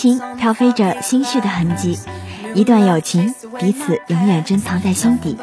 情飘飞着心绪的痕迹，一段友情，彼此永远珍藏在心底。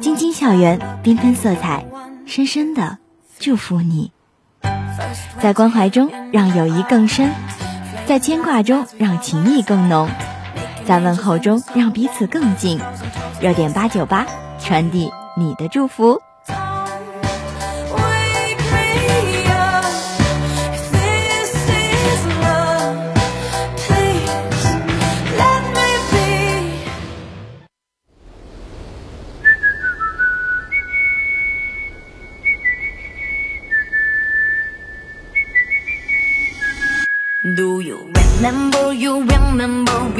晶晶校园，缤纷色彩，深深的祝福你。在关怀中让友谊更深，在牵挂中让情谊更浓，在问候中让彼此更近。热点八九八，传递你的祝福。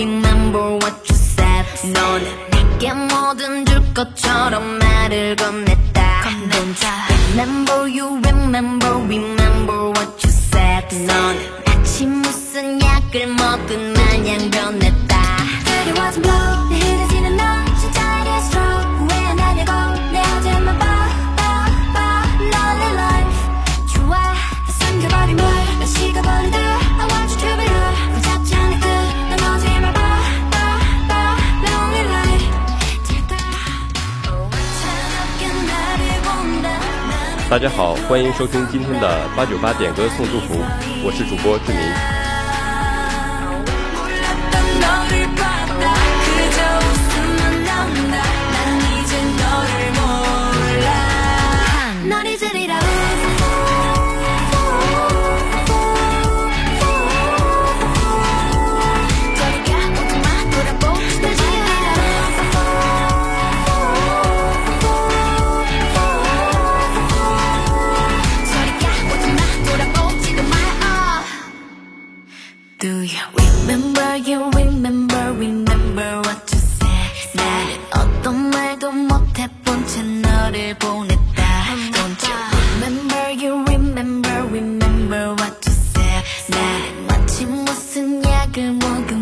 remember what you said 넌 내게 뭐든 줄 것처럼 말을 건넸다 건넸다 Remember you remember remember what you said 넌 마치 무슨 약을 먹은 마냥 변했다 But it was blow 大家好，欢迎收听今天的八九八点歌送祝福，我是主播志明。我。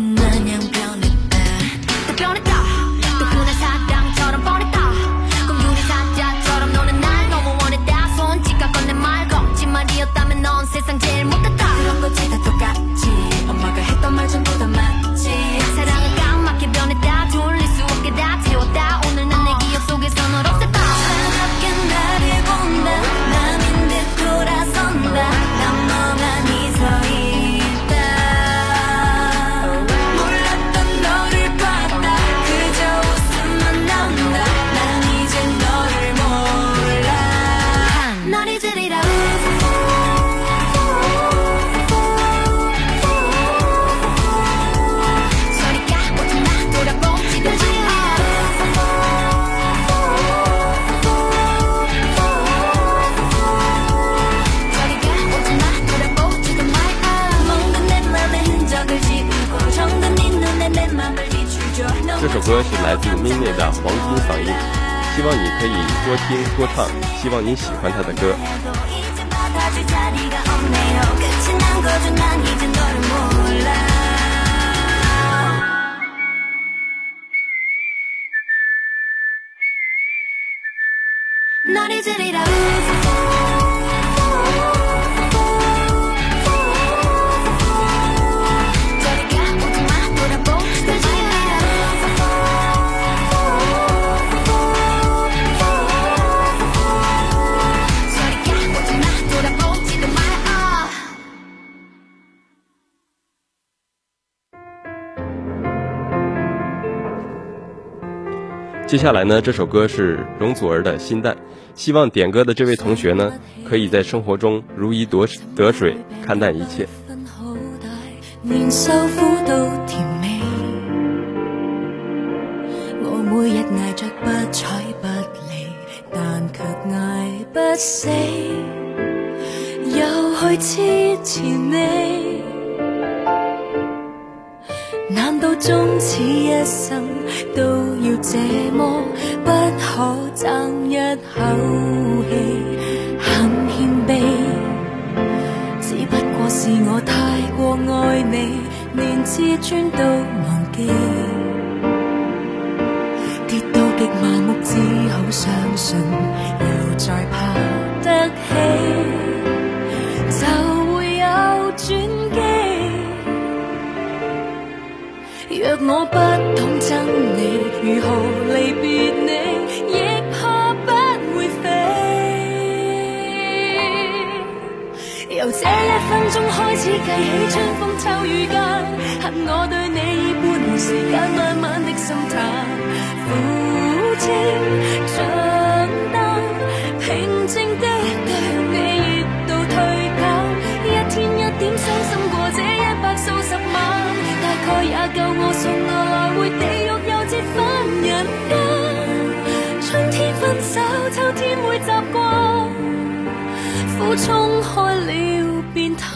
歌是来自 Mini 的黄金嗓音，希望你可以多听多唱，希望你喜欢他的歌。 이제 받아줄 자리가 없네요 끝이 난 거죠 난 이제 너를 몰라 널 잊으리라 저리 接下来呢这首歌是容祖儿的心淡希望点歌的这位同学呢可以在生活中如鱼得水看淡一切年少福都甜美我每日捱着不睬不理但却捱不死又去痴缠你难道终此一生都这么不可争一口气，很谦卑，只不过是我太过爱你，连自尊都忘记，跌到极麻木，只好相信，又再怕。我不懂憎你，如何离别你，亦怕不会飞。由这一分钟开始计起，春风秋雨间，恨我对你已半年时间，慢慢的心淡，抚清。救我，送我来回地狱又折返人间。春天分手，秋天会习惯，苦冲开了便淡。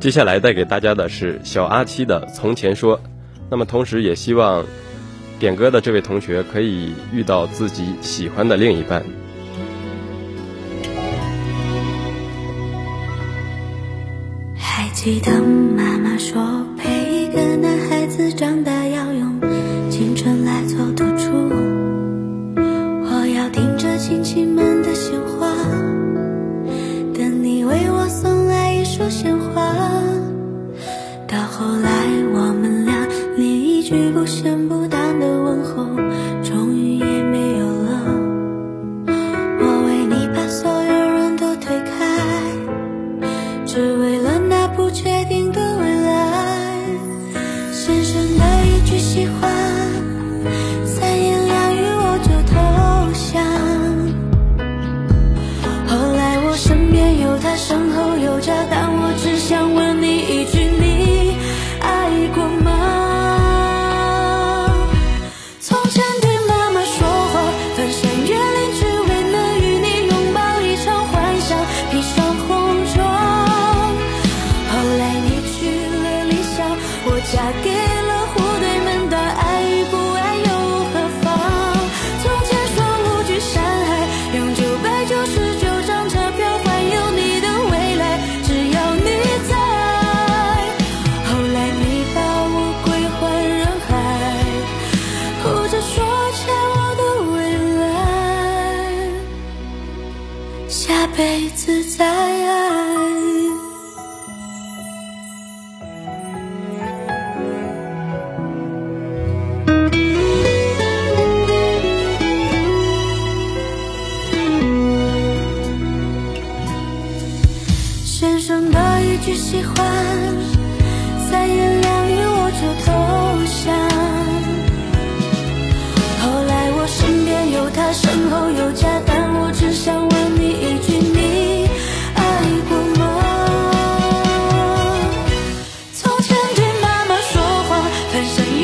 接下来带给大家的是小阿七的《从前说》，那么同时也希望点歌的这位同学可以遇到自己喜欢的另一半。还记得妈妈说。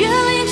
feeling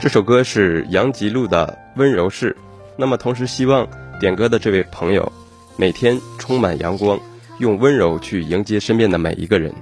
这首歌是杨吉路的《温柔是那么，同时希望点歌的这位朋友，每天充满阳光，用温柔去迎接身边的每一个人。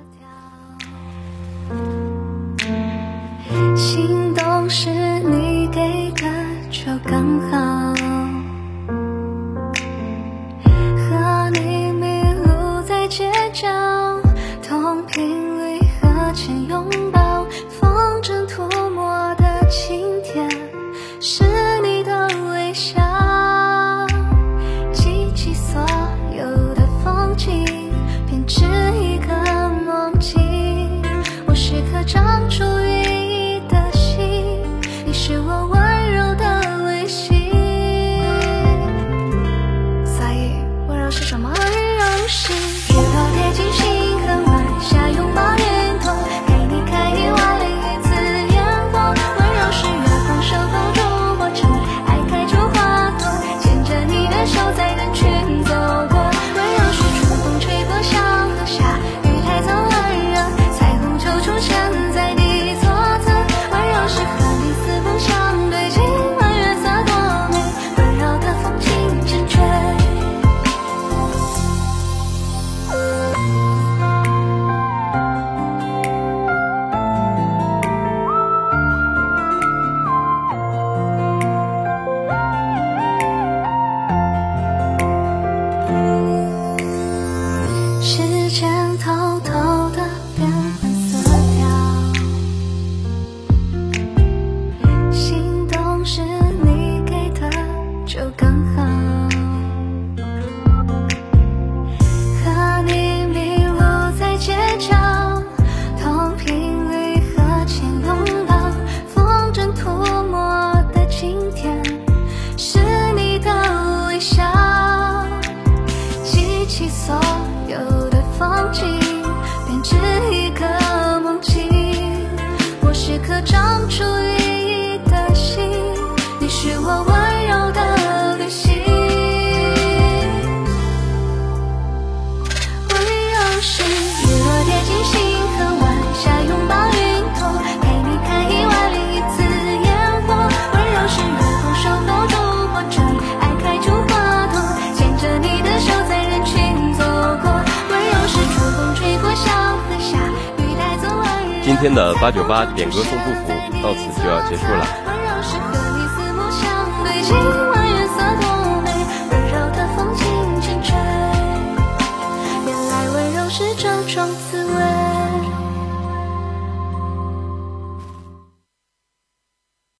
今天的八九八点歌送祝福到此就要结束了。